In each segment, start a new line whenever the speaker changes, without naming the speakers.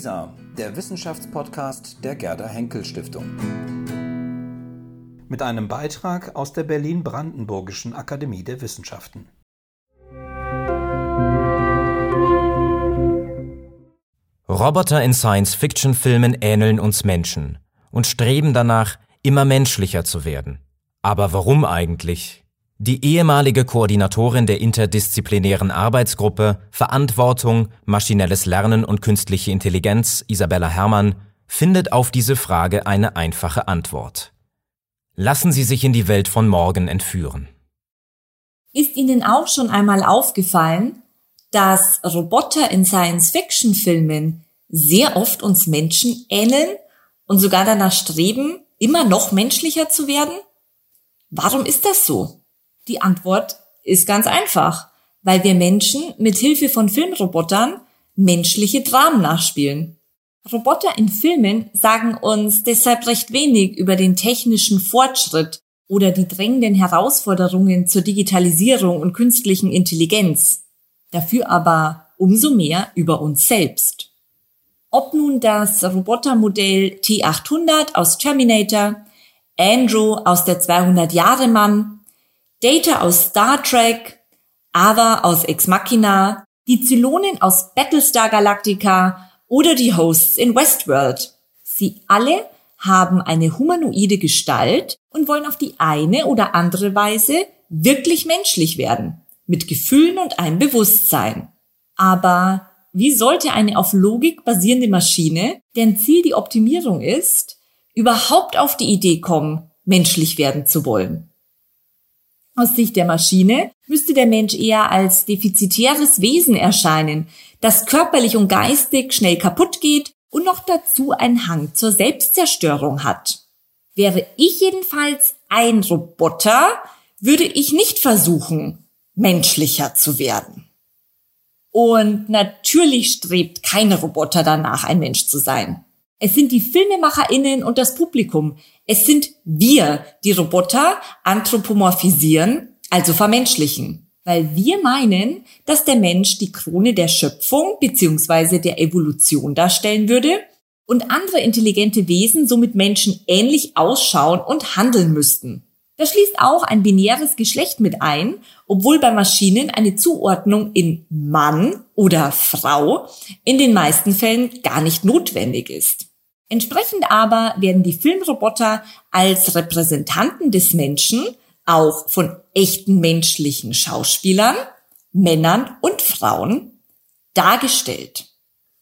WISA, der Wissenschaftspodcast der Gerda Henkel Stiftung. Mit einem Beitrag aus der Berlin-Brandenburgischen Akademie der Wissenschaften.
Roboter in Science-Fiction-Filmen ähneln uns Menschen und streben danach, immer menschlicher zu werden. Aber warum eigentlich? Die ehemalige Koordinatorin der interdisziplinären Arbeitsgruppe Verantwortung, maschinelles Lernen und künstliche Intelligenz, Isabella Herrmann, findet auf diese Frage eine einfache Antwort. Lassen Sie sich in die Welt von morgen entführen.
Ist Ihnen auch schon einmal aufgefallen, dass Roboter in Science-Fiction-Filmen sehr oft uns Menschen ähneln und sogar danach streben, immer noch menschlicher zu werden? Warum ist das so? Die Antwort ist ganz einfach, weil wir Menschen mit Hilfe von Filmrobotern menschliche Dramen nachspielen. Roboter in Filmen sagen uns deshalb recht wenig über den technischen Fortschritt oder die drängenden Herausforderungen zur Digitalisierung und künstlichen Intelligenz. Dafür aber umso mehr über uns selbst. Ob nun das Robotermodell T800 aus Terminator, Andrew aus der 200 Jahre Mann Data aus Star Trek, Ava aus Ex Machina, die Zylonen aus Battlestar Galactica oder die Hosts in Westworld. Sie alle haben eine humanoide Gestalt und wollen auf die eine oder andere Weise wirklich menschlich werden, mit Gefühlen und einem Bewusstsein. Aber wie sollte eine auf Logik basierende Maschine, deren Ziel die Optimierung ist, überhaupt auf die Idee kommen, menschlich werden zu wollen? Aus Sicht der Maschine müsste der Mensch eher als defizitäres Wesen erscheinen, das körperlich und geistig schnell kaputt geht und noch dazu einen Hang zur Selbstzerstörung hat. Wäre ich jedenfalls ein Roboter, würde ich nicht versuchen, menschlicher zu werden. Und natürlich strebt kein Roboter danach, ein Mensch zu sein. Es sind die FilmemacherInnen und das Publikum. Es sind wir, die Roboter anthropomorphisieren, also vermenschlichen. Weil wir meinen, dass der Mensch die Krone der Schöpfung bzw. der Evolution darstellen würde und andere intelligente Wesen somit Menschen ähnlich ausschauen und handeln müssten. Das schließt auch ein binäres Geschlecht mit ein, obwohl bei Maschinen eine Zuordnung in Mann oder Frau in den meisten Fällen gar nicht notwendig ist. Entsprechend aber werden die Filmroboter als Repräsentanten des Menschen auch von echten menschlichen Schauspielern, Männern und Frauen dargestellt.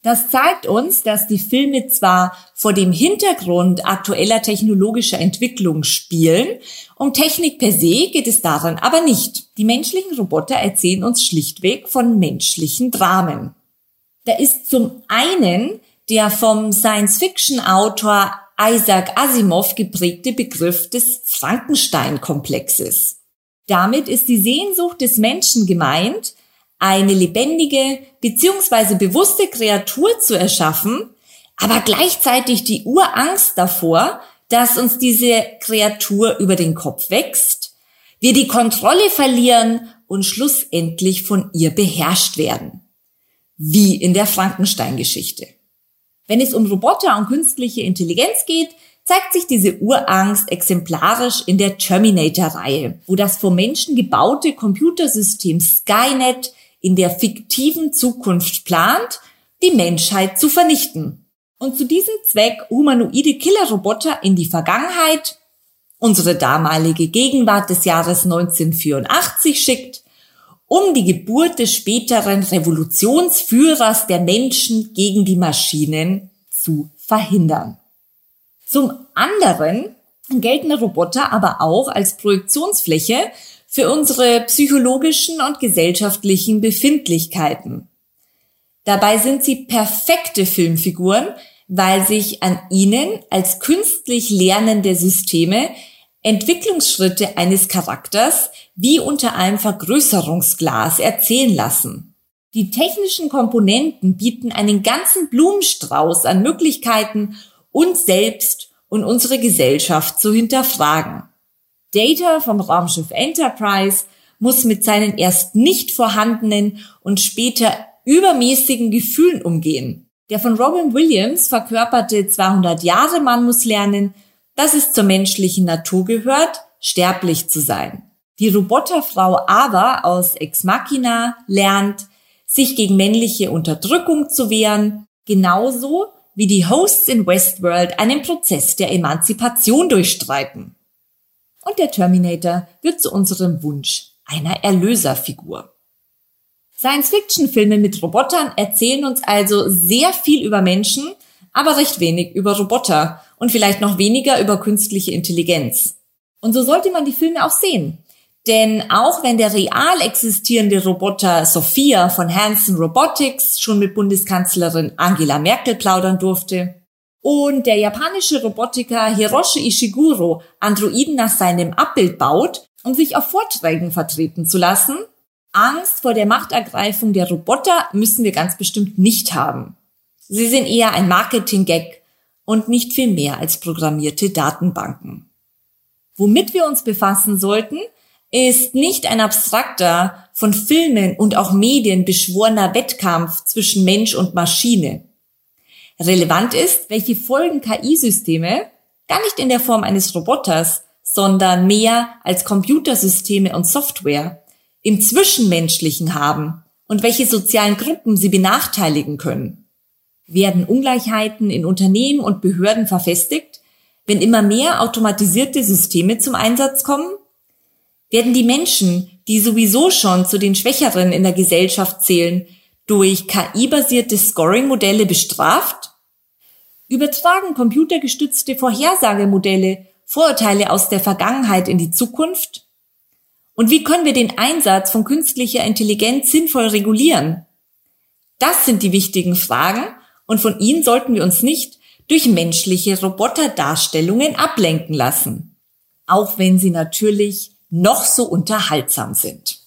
Das zeigt uns, dass die Filme zwar vor dem Hintergrund aktueller technologischer Entwicklung spielen, um Technik per se geht es daran aber nicht. Die menschlichen Roboter erzählen uns schlichtweg von menschlichen Dramen. Da ist zum einen der vom Science-Fiction-Autor Isaac Asimov geprägte Begriff des Frankenstein-Komplexes. Damit ist die Sehnsucht des Menschen gemeint, eine lebendige bzw. bewusste Kreatur zu erschaffen, aber gleichzeitig die Urangst davor, dass uns diese Kreatur über den Kopf wächst, wir die Kontrolle verlieren und schlussendlich von ihr beherrscht werden. Wie in der Frankenstein-Geschichte. Wenn es um Roboter und künstliche Intelligenz geht, zeigt sich diese Urangst exemplarisch in der Terminator-Reihe, wo das vom Menschen gebaute Computersystem Skynet in der fiktiven Zukunft plant, die Menschheit zu vernichten. Und zu diesem Zweck humanoide Killerroboter in die Vergangenheit, unsere damalige Gegenwart des Jahres 1984 schickt, um die Geburt des späteren Revolutionsführers der Menschen gegen die Maschinen zu verhindern. Zum anderen gelten Roboter aber auch als Projektionsfläche für unsere psychologischen und gesellschaftlichen Befindlichkeiten. Dabei sind sie perfekte Filmfiguren, weil sich an ihnen als künstlich lernende Systeme Entwicklungsschritte eines Charakters wie unter einem Vergrößerungsglas erzählen lassen. Die technischen Komponenten bieten einen ganzen Blumenstrauß an Möglichkeiten, uns selbst und unsere Gesellschaft zu hinterfragen. Data vom Raumschiff Enterprise muss mit seinen erst nicht vorhandenen und später übermäßigen Gefühlen umgehen. Der von Robin Williams verkörperte 200 Jahre Mann muss lernen, dass es zur menschlichen Natur gehört, sterblich zu sein. Die Roboterfrau Ava aus Ex Machina lernt, sich gegen männliche Unterdrückung zu wehren, genauso wie die Hosts in Westworld einen Prozess der Emanzipation durchstreiten. Und der Terminator wird zu unserem Wunsch einer Erlöserfigur. Science-Fiction-Filme mit Robotern erzählen uns also sehr viel über Menschen, aber recht wenig über Roboter und vielleicht noch weniger über künstliche Intelligenz. Und so sollte man die Filme auch sehen. Denn auch wenn der real existierende Roboter Sophia von Hanson Robotics schon mit Bundeskanzlerin Angela Merkel plaudern durfte und der japanische Robotiker Hiroshi Ishiguro Androiden nach seinem Abbild baut, um sich auf Vorträgen vertreten zu lassen, Angst vor der Machtergreifung der Roboter müssen wir ganz bestimmt nicht haben. Sie sind eher ein Marketing-Gag und nicht viel mehr als programmierte Datenbanken. Womit wir uns befassen sollten, ist nicht ein abstrakter, von Filmen und auch Medien beschworener Wettkampf zwischen Mensch und Maschine. Relevant ist, welche Folgen KI-Systeme, gar nicht in der Form eines Roboters, sondern mehr als Computersysteme und Software, im Zwischenmenschlichen haben und welche sozialen Gruppen sie benachteiligen können. Werden Ungleichheiten in Unternehmen und Behörden verfestigt, wenn immer mehr automatisierte Systeme zum Einsatz kommen? Werden die Menschen, die sowieso schon zu den Schwächeren in der Gesellschaft zählen, durch KI-basierte Scoring-Modelle bestraft? Übertragen computergestützte Vorhersagemodelle Vorurteile aus der Vergangenheit in die Zukunft? Und wie können wir den Einsatz von künstlicher Intelligenz sinnvoll regulieren? Das sind die wichtigen Fragen und von ihnen sollten wir uns nicht durch menschliche Roboterdarstellungen ablenken lassen. Auch wenn sie natürlich noch so unterhaltsam sind.